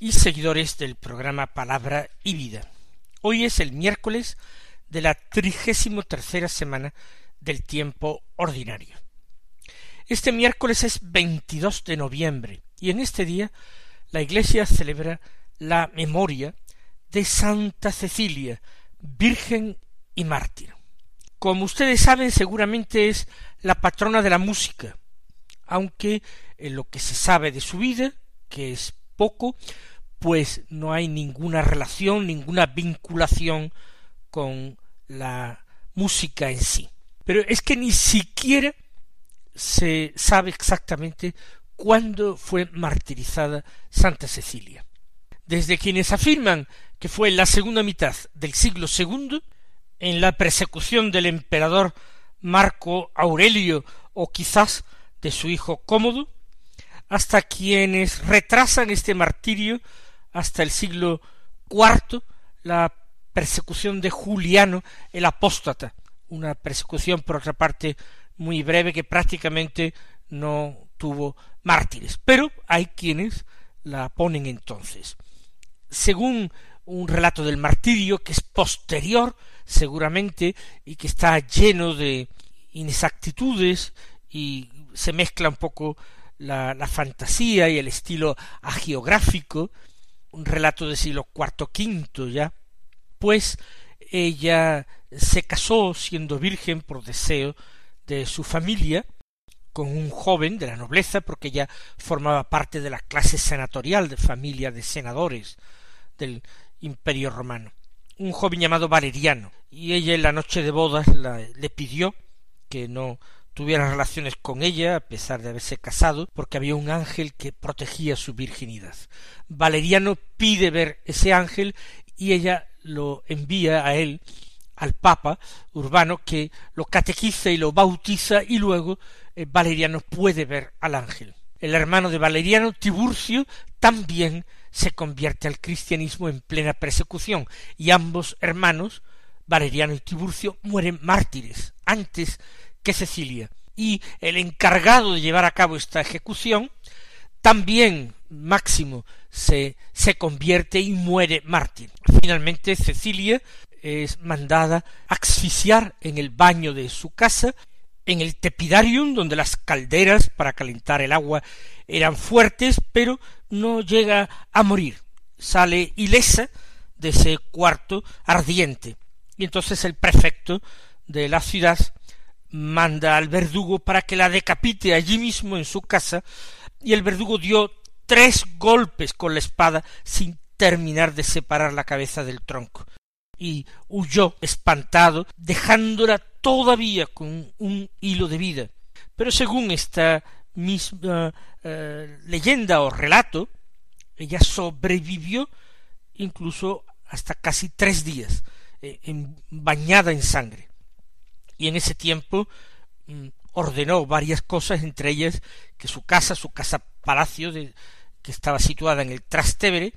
y seguidores del programa Palabra y Vida. Hoy es el miércoles de la trigésimo tercera semana del tiempo ordinario. Este miércoles es 22 de noviembre y en este día la Iglesia celebra la memoria de Santa Cecilia, Virgen y mártir. Como ustedes saben, seguramente es la patrona de la música, aunque en lo que se sabe de su vida, que es poco, pues no hay ninguna relación, ninguna vinculación con la música en sí. Pero es que ni siquiera se sabe exactamente cuándo fue martirizada Santa Cecilia. Desde quienes afirman que fue en la segunda mitad del siglo segundo, en la persecución del emperador Marco Aurelio o quizás de su hijo Cómodo, hasta quienes retrasan este martirio hasta el siglo cuarto, la persecución de Juliano el apóstata, una persecución por otra parte muy breve que prácticamente no tuvo mártires, pero hay quienes la ponen entonces. Según un relato del martirio que es posterior seguramente y que está lleno de inexactitudes y se mezcla un poco la, la fantasía y el estilo agiográfico, un relato del siglo cuarto quinto ya, pues ella se casó siendo virgen por deseo de su familia con un joven de la nobleza porque ella formaba parte de la clase senatorial de familia de senadores del imperio romano. Un joven llamado Valeriano. Y ella en la noche de bodas le pidió que no tuviera relaciones con ella a pesar de haberse casado porque había un ángel que protegía su virginidad. Valeriano pide ver ese ángel y ella lo envía a él al Papa Urbano que lo catequiza y lo bautiza y luego eh, Valeriano puede ver al ángel. El hermano de Valeriano, Tiburcio, también se convierte al cristianismo en plena persecución y ambos hermanos, Valeriano y Tiburcio, mueren mártires antes que Cecilia. Y el encargado de llevar a cabo esta ejecución, también Máximo se, se convierte y muere mártir. Finalmente Cecilia es mandada asfixiar en el baño de su casa, en el tepidarium, donde las calderas para calentar el agua eran fuertes, pero no llega a morir. Sale ilesa de ese cuarto ardiente. Y entonces el prefecto de la ciudad manda al verdugo para que la decapite allí mismo en su casa, y el verdugo dio tres golpes con la espada sin terminar de separar la cabeza del tronco, y huyó espantado, dejándola todavía con un hilo de vida. Pero según esta misma eh, leyenda o relato, ella sobrevivió incluso hasta casi tres días, eh, bañada en sangre. Y en ese tiempo mm, ordenó varias cosas, entre ellas que su casa, su casa palacio, de, que estaba situada en el Trastevere,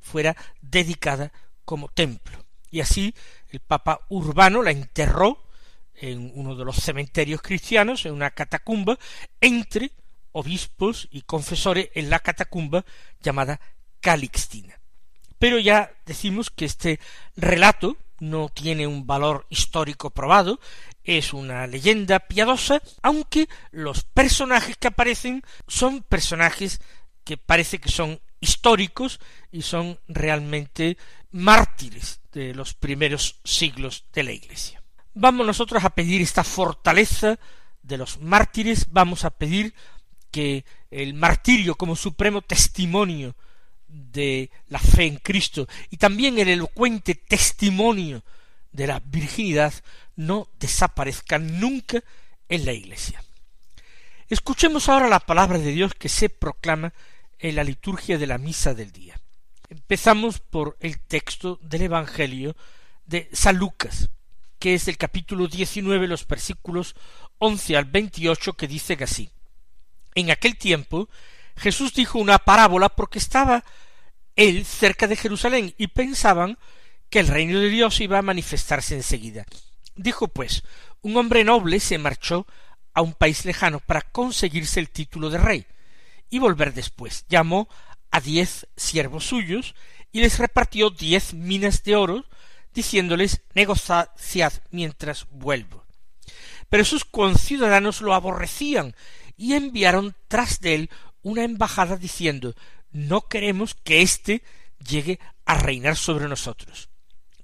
fuera dedicada como templo. Y así el Papa Urbano la enterró en uno de los cementerios cristianos, en una catacumba, entre obispos y confesores en la catacumba llamada Calixtina. Pero ya decimos que este relato no tiene un valor histórico probado, es una leyenda piadosa, aunque los personajes que aparecen son personajes que parece que son históricos y son realmente mártires de los primeros siglos de la Iglesia. Vamos nosotros a pedir esta fortaleza de los mártires, vamos a pedir que el martirio como supremo testimonio de la fe en Cristo y también el elocuente testimonio de la virginidad no desaparezcan nunca en la Iglesia. Escuchemos ahora la palabra de Dios que se proclama en la liturgia de la misa del día. Empezamos por el texto del Evangelio de San Lucas, que es del capítulo 19, los versículos 11 al 28, que dice así. En aquel tiempo Jesús dijo una parábola porque estaba él cerca de Jerusalén y pensaban que el reino de Dios iba a manifestarse enseguida. Dijo pues, un hombre noble se marchó a un país lejano para conseguirse el título de rey y volver después. Llamó a diez siervos suyos y les repartió diez minas de oro, diciéndoles negociad mientras vuelvo. Pero sus conciudadanos lo aborrecían y enviaron tras de él una embajada diciendo no queremos que éste llegue a reinar sobre nosotros.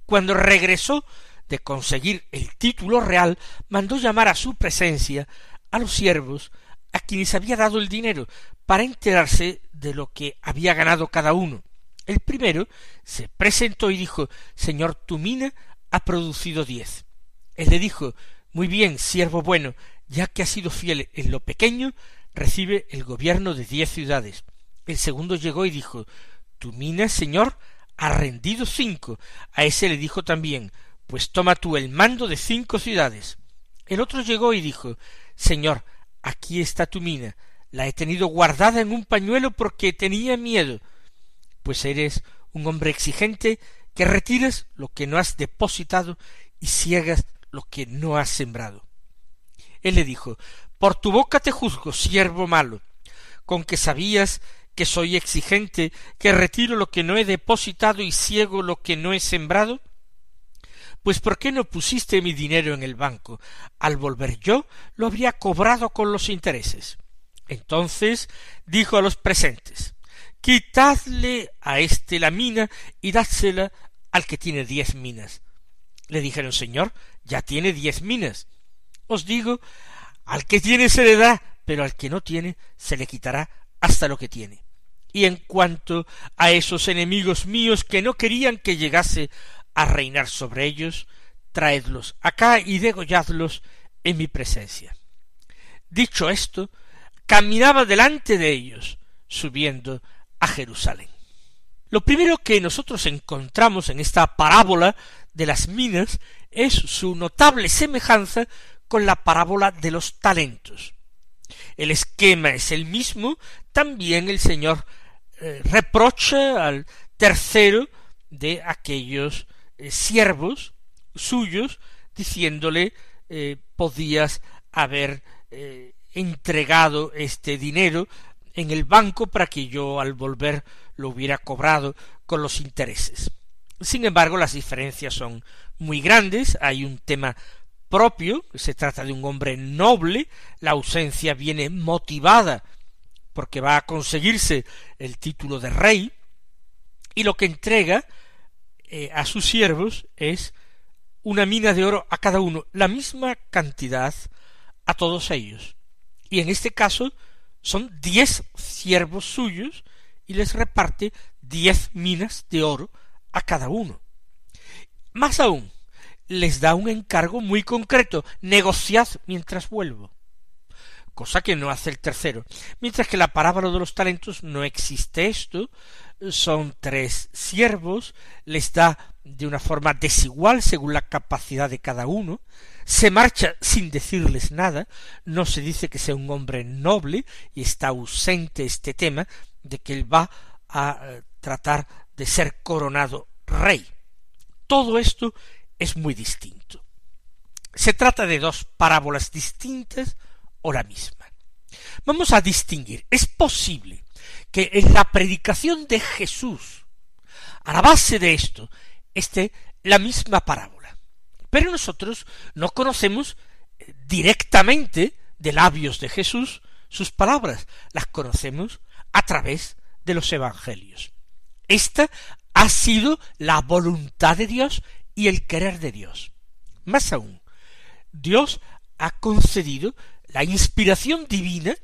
Cuando regresó de conseguir el título real, mandó llamar a su presencia a los siervos a quienes había dado el dinero para enterarse de lo que había ganado cada uno. El primero se presentó y dijo Señor, tu mina ha producido diez. Él le dijo Muy bien, siervo bueno, ya que has sido fiel en lo pequeño, recibe el gobierno de diez ciudades. El segundo llegó y dijo Tu mina, señor, ha rendido cinco. A ese le dijo también Pues toma tú el mando de cinco ciudades. El otro llegó y dijo Señor, aquí está tu mina. La he tenido guardada en un pañuelo porque tenía miedo. Pues eres un hombre exigente que retiras lo que no has depositado y ciegas lo que no has sembrado. Él le dijo por tu boca te juzgo, siervo malo, con que sabías que soy exigente, que retiro lo que no he depositado y ciego lo que no he sembrado? Pues ¿por qué no pusiste mi dinero en el banco? Al volver yo lo habría cobrado con los intereses. Entonces dijo a los presentes Quitadle a éste la mina y dádsela al que tiene diez minas. Le dijeron Señor, ya tiene diez minas. Os digo al que tiene se le da, pero al que no tiene se le quitará hasta lo que tiene. Y en cuanto a esos enemigos míos que no querían que llegase a reinar sobre ellos, traedlos acá y degolladlos en mi presencia. Dicho esto, caminaba delante de ellos, subiendo a Jerusalén. Lo primero que nosotros encontramos en esta parábola de las minas es su notable semejanza con la parábola de los talentos. El esquema es el mismo, también el Señor eh, reprocha al tercero de aquellos eh, siervos suyos, diciéndole eh, podías haber entregado este dinero en el banco para que yo al volver lo hubiera cobrado con los intereses. Sin embargo, las diferencias son muy grandes, hay un tema propio, se trata de un hombre noble, la ausencia viene motivada porque va a conseguirse el título de rey, y lo que entrega eh, a sus siervos es una mina de oro a cada uno, la misma cantidad a todos ellos. Y en este caso son diez siervos suyos y les reparte diez minas de oro a cada uno. Más aún, les da un encargo muy concreto, negociad mientras vuelvo. Cosa que no hace el tercero. Mientras que la parábola de los talentos no existe esto, son tres siervos, les da de una forma desigual según la capacidad de cada uno, se marcha sin decirles nada, no se dice que sea un hombre noble y está ausente este tema de que él va a eh, tratar de ser coronado rey. Todo esto es muy distinto. Se trata de dos parábolas distintas o la misma. Vamos a distinguir. Es posible que en la predicación de Jesús, a la base de esto, esté la misma parábola. Pero nosotros no conocemos eh, directamente de labios de Jesús sus palabras, las conocemos a través de los evangelios. Esta ha sido la voluntad de Dios y el querer de Dios. Más aún, Dios ha concedido la inspiración divina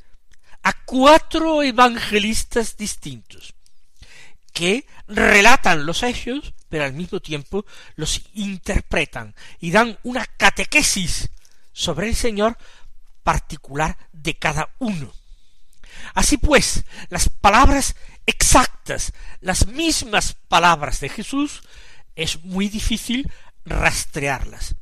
a cuatro evangelistas distintos, que relatan los hechos, pero al mismo tiempo los interpretan y dan una catequesis sobre el Señor particular de cada uno. Así pues, las palabras exactas, las mismas palabras de Jesús, es muy difícil rastrearlas.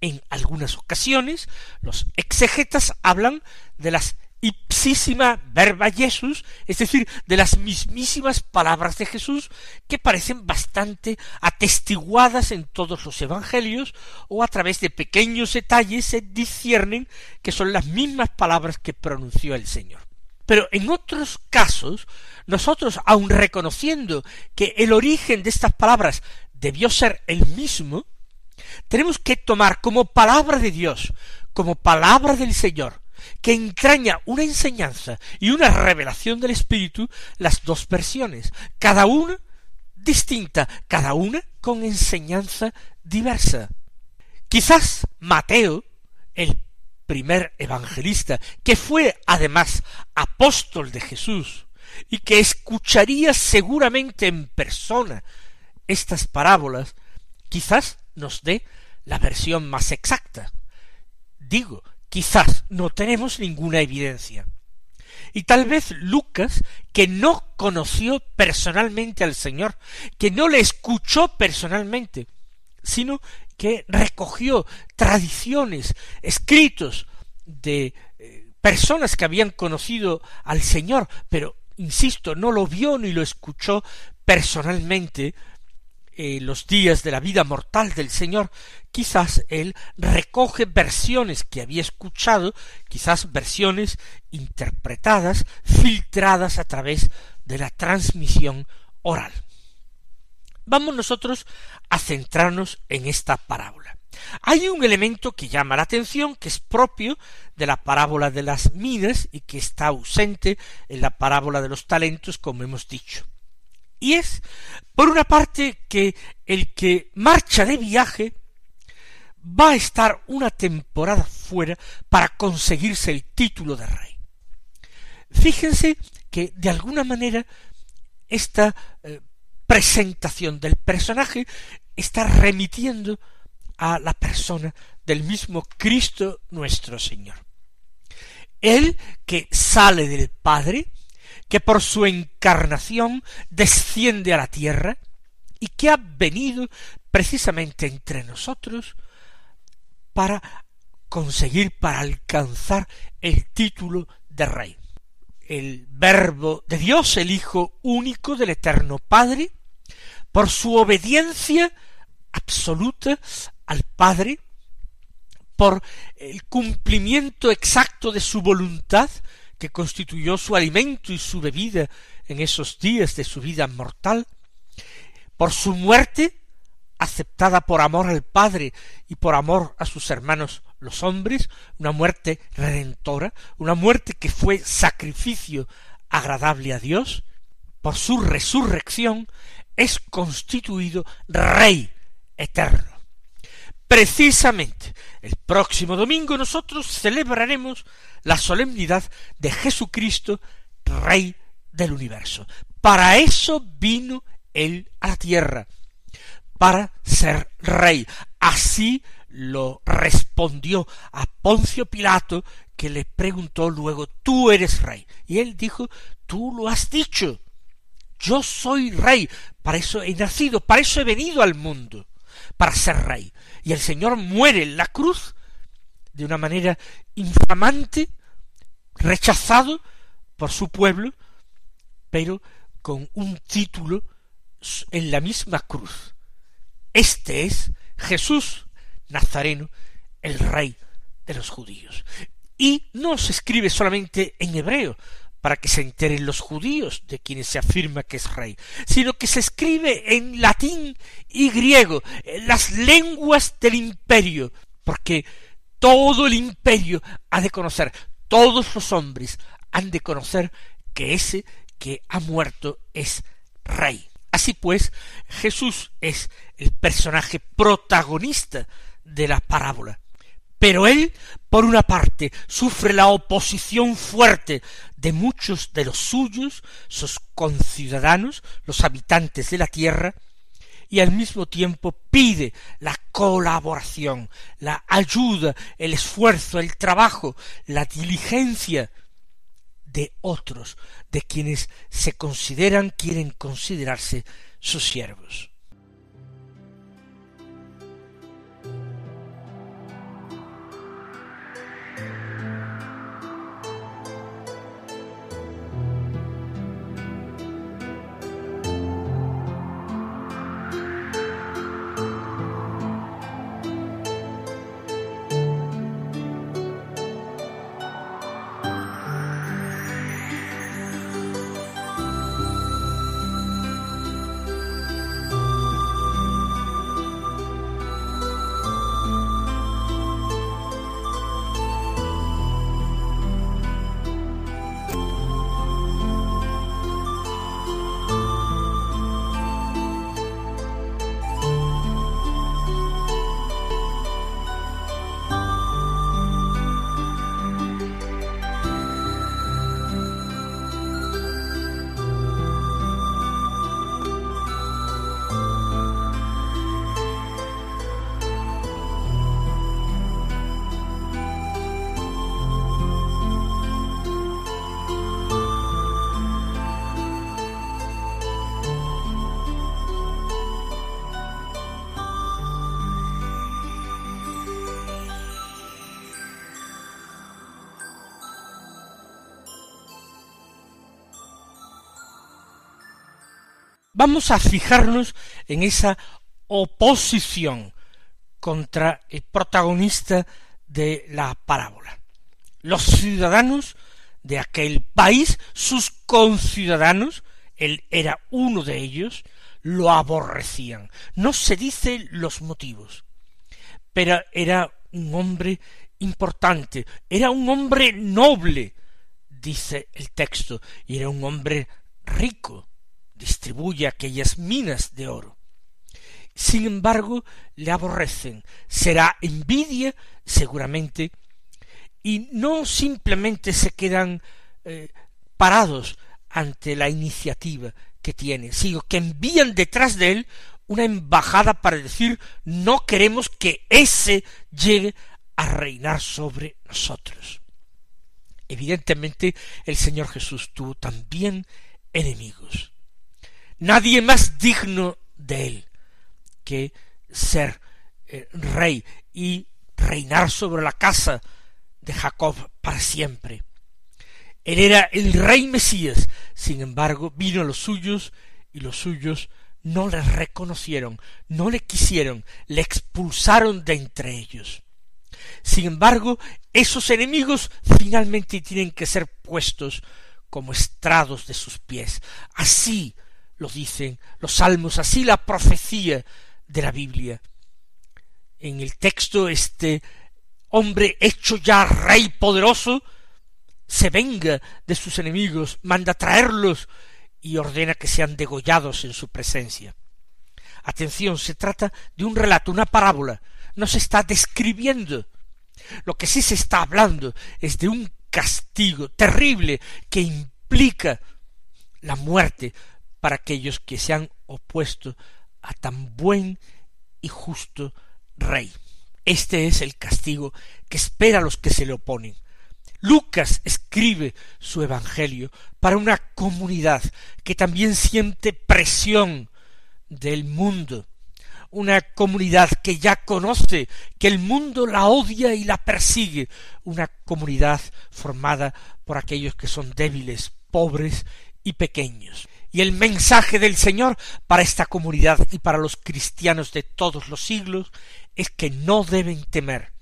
En algunas ocasiones los exegetas hablan de las ipsísima verba Jesús, es decir, de las mismísimas palabras de Jesús que parecen bastante atestiguadas en todos los evangelios o a través de pequeños detalles se disciernen que son las mismas palabras que pronunció el Señor. Pero en otros casos, nosotros, aun reconociendo que el origen de estas palabras debió ser el mismo, tenemos que tomar como palabra de Dios, como palabra del Señor, que entraña una enseñanza y una revelación del Espíritu, las dos versiones, cada una distinta, cada una con enseñanza diversa. Quizás Mateo, el primer evangelista, que fue además apóstol de Jesús, y que escucharía seguramente en persona estas parábolas, quizás nos dé la versión más exacta. Digo, quizás no tenemos ninguna evidencia. Y tal vez Lucas, que no conoció personalmente al Señor, que no le escuchó personalmente, sino que recogió tradiciones, escritos de eh, personas que habían conocido al Señor, pero, insisto, no lo vio ni lo escuchó personalmente, eh, los días de la vida mortal del Señor, quizás él recoge versiones que había escuchado, quizás versiones interpretadas, filtradas a través de la transmisión oral. Vamos nosotros a centrarnos en esta parábola. Hay un elemento que llama la atención, que es propio de la parábola de las minas y que está ausente en la parábola de los talentos, como hemos dicho. Y es, por una parte, que el que marcha de viaje va a estar una temporada fuera para conseguirse el título de rey. Fíjense que de alguna manera esta eh, presentación del personaje está remitiendo a la persona del mismo Cristo nuestro Señor. Él que sale del Padre, que por su encarnación desciende a la tierra y que ha venido precisamente entre nosotros para conseguir, para alcanzar el título de rey. El verbo de Dios, el Hijo único del Eterno Padre, por su obediencia absoluta al Padre, por el cumplimiento exacto de su voluntad, que constituyó su alimento y su bebida en esos días de su vida mortal, por su muerte, aceptada por amor al Padre y por amor a sus hermanos los hombres, una muerte redentora, una muerte que fue sacrificio agradable a Dios, por su resurrección es constituido Rey eterno. Precisamente el próximo domingo nosotros celebraremos la solemnidad de Jesucristo, Rey del universo. Para eso vino Él a la tierra, para ser Rey. Así lo respondió a Poncio Pilato, que le preguntó luego, ¿tú eres Rey? Y él dijo, tú lo has dicho. Yo soy Rey, para eso he nacido, para eso he venido al mundo, para ser Rey. Y el Señor muere en la cruz de una manera infamante, rechazado por su pueblo, pero con un título en la misma cruz. Este es Jesús Nazareno, el rey de los judíos. Y no se escribe solamente en hebreo, para que se enteren los judíos de quienes se afirma que es rey, sino que se escribe en latín y griego, en las lenguas del imperio, porque todo el imperio ha de conocer, todos los hombres han de conocer que ese que ha muerto es rey. Así pues, Jesús es el personaje protagonista de la parábola. Pero él, por una parte, sufre la oposición fuerte de muchos de los suyos, sus conciudadanos, los habitantes de la tierra, y al mismo tiempo pide la colaboración, la ayuda, el esfuerzo, el trabajo, la diligencia de otros, de quienes se consideran, quieren considerarse sus siervos. Vamos a fijarnos en esa oposición contra el protagonista de la parábola. Los ciudadanos de aquel país, sus conciudadanos, él era uno de ellos, lo aborrecían. No se dice los motivos, pero era un hombre importante, era un hombre noble, dice el texto, y era un hombre rico, distribuye aquellas minas de oro. Sin embargo, le aborrecen. Será envidia, seguramente, y no simplemente se quedan eh, parados ante la iniciativa que tiene, sino que envían detrás de él una embajada para decir no queremos que ese llegue a reinar sobre nosotros. Evidentemente el Señor Jesús tuvo también enemigos nadie más digno de él que ser eh, rey y reinar sobre la casa de Jacob para siempre. Él era el rey Mesías, sin embargo vino a los suyos y los suyos no le reconocieron, no le quisieron, le expulsaron de entre ellos. Sin embargo, esos enemigos finalmente tienen que ser puestos como estrados de sus pies. Así lo dicen los salmos, así la profecía de la Biblia. En el texto este hombre hecho ya rey poderoso se venga de sus enemigos, manda traerlos y ordena que sean degollados en su presencia. Atención, se trata de un relato, una parábola, no se está describiendo. Lo que sí se está hablando es de un castigo terrible que implica la muerte para aquellos que se han opuesto a tan buen y justo rey. Este es el castigo que espera a los que se le oponen. Lucas escribe su Evangelio para una comunidad que también siente presión del mundo, una comunidad que ya conoce que el mundo la odia y la persigue, una comunidad formada por aquellos que son débiles, pobres y pequeños y el mensaje del Señor para esta comunidad y para los cristianos de todos los siglos es que no deben temer,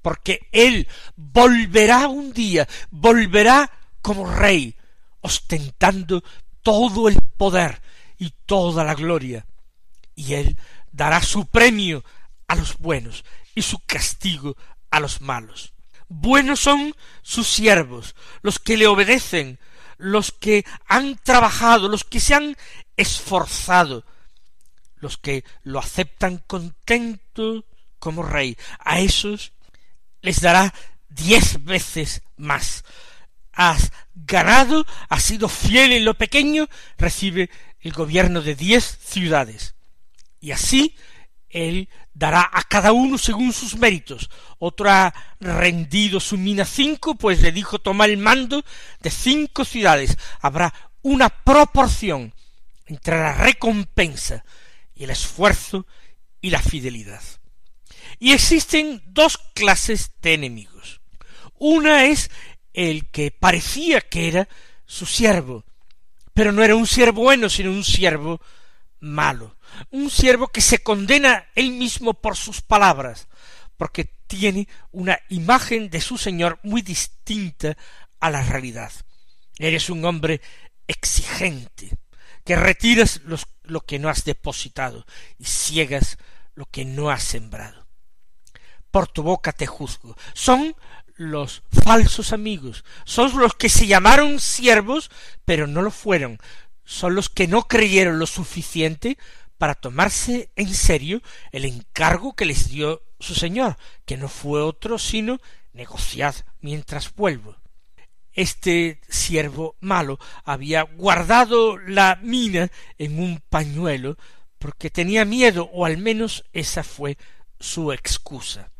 porque Él volverá un día, volverá como rey, ostentando todo el poder y toda la gloria, y Él dará su premio a los buenos y su castigo a los malos. Buenos son sus siervos, los que le obedecen, los que han trabajado, los que se han esforzado, los que lo aceptan contento como rey, a esos les dará diez veces más. Has ganado, has sido fiel en lo pequeño, recibe el gobierno de diez ciudades. Y así él dará a cada uno según sus méritos. Otro ha rendido su mina cinco, pues le dijo toma el mando de cinco ciudades. Habrá una proporción entre la recompensa y el esfuerzo y la fidelidad. Y existen dos clases de enemigos. Una es el que parecía que era su siervo, pero no era un siervo bueno, sino un siervo malo, un siervo que se condena él mismo por sus palabras, porque tiene una imagen de su Señor muy distinta a la realidad. Eres un hombre exigente, que retiras lo que no has depositado y ciegas lo que no has sembrado. Por tu boca te juzgo. Son los falsos amigos, son los que se llamaron siervos, pero no lo fueron, son los que no creyeron lo suficiente para tomarse en serio el encargo que les dio su señor, que no fue otro sino negociad mientras vuelvo. Este siervo malo había guardado la mina en un pañuelo porque tenía miedo, o al menos esa fue su excusa.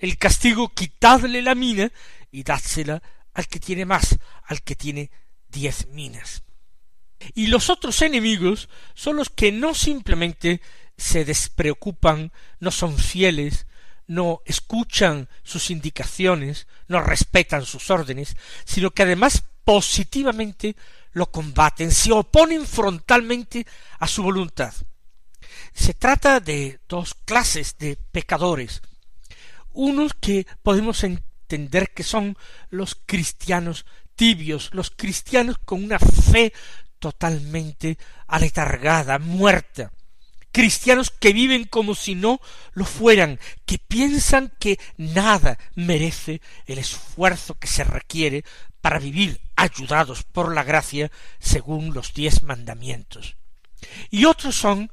El castigo quitadle la mina y dádsela al que tiene más, al que tiene diez minas. Y los otros enemigos son los que no simplemente se despreocupan, no son fieles, no escuchan sus indicaciones, no respetan sus órdenes, sino que además positivamente lo combaten, se oponen frontalmente a su voluntad. Se trata de dos clases de pecadores, unos que podemos entender que son los cristianos tibios, los cristianos con una fe totalmente aletargada, muerta, cristianos que viven como si no lo fueran, que piensan que nada merece el esfuerzo que se requiere para vivir ayudados por la gracia según los diez mandamientos. Y otros son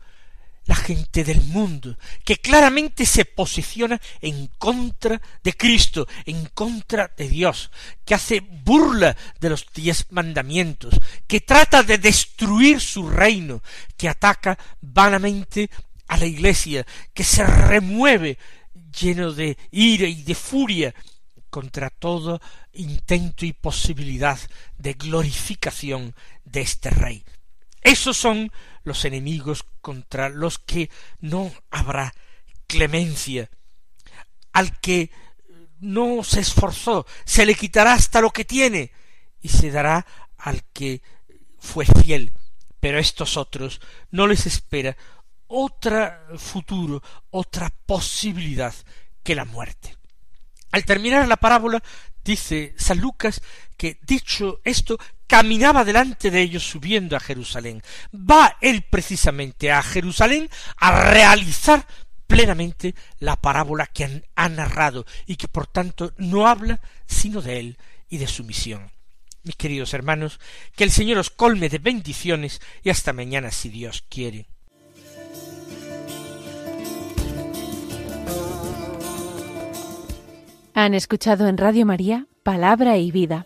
la gente del mundo, que claramente se posiciona en contra de Cristo, en contra de Dios, que hace burla de los diez mandamientos, que trata de destruir su reino, que ataca vanamente a la iglesia, que se remueve lleno de ira y de furia contra todo intento y posibilidad de glorificación de este rey. Esos son los enemigos contra los que no habrá clemencia. Al que no se esforzó, se le quitará hasta lo que tiene y se dará al que fue fiel. Pero a estos otros no les espera otra futuro, otra posibilidad que la muerte. Al terminar la parábola, dice San Lucas que dicho esto, caminaba delante de ellos subiendo a Jerusalén. Va él precisamente a Jerusalén a realizar plenamente la parábola que ha narrado y que por tanto no habla sino de él y de su misión. Mis queridos hermanos, que el Señor os colme de bendiciones y hasta mañana si Dios quiere. Han escuchado en Radio María Palabra y Vida